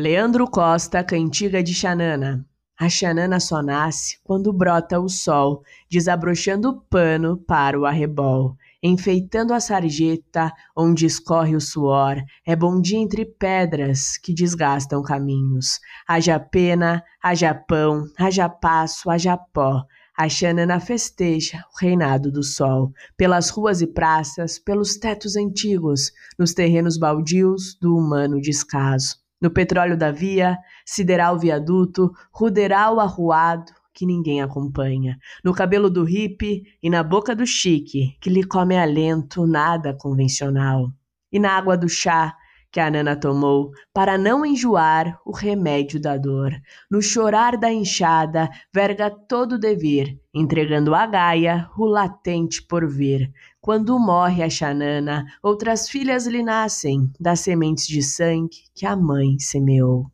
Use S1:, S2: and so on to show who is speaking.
S1: Leandro Costa, Cantiga de Xanana. A Xanana só nasce quando brota o sol, desabrochando o pano para o arrebol. Enfeitando a sarjeta, onde escorre o suor, é bom dia entre pedras que desgastam caminhos. Haja pena, haja pão, haja passo, haja pó. A Xanana festeja o reinado do sol, pelas ruas e praças, pelos tetos antigos, nos terrenos baldios do humano descaso. No petróleo da via, sideral viaduto, ruderal arruado, que ninguém acompanha. No cabelo do hippie e na boca do chique, que lhe come alento nada convencional. E na água do chá, que a Nana tomou para não enjoar o remédio da dor. No chorar da enxada, verga todo o dever, entregando a Gaia o latente porvir. Quando morre a Xanana, outras filhas lhe nascem das sementes de sangue que a mãe semeou.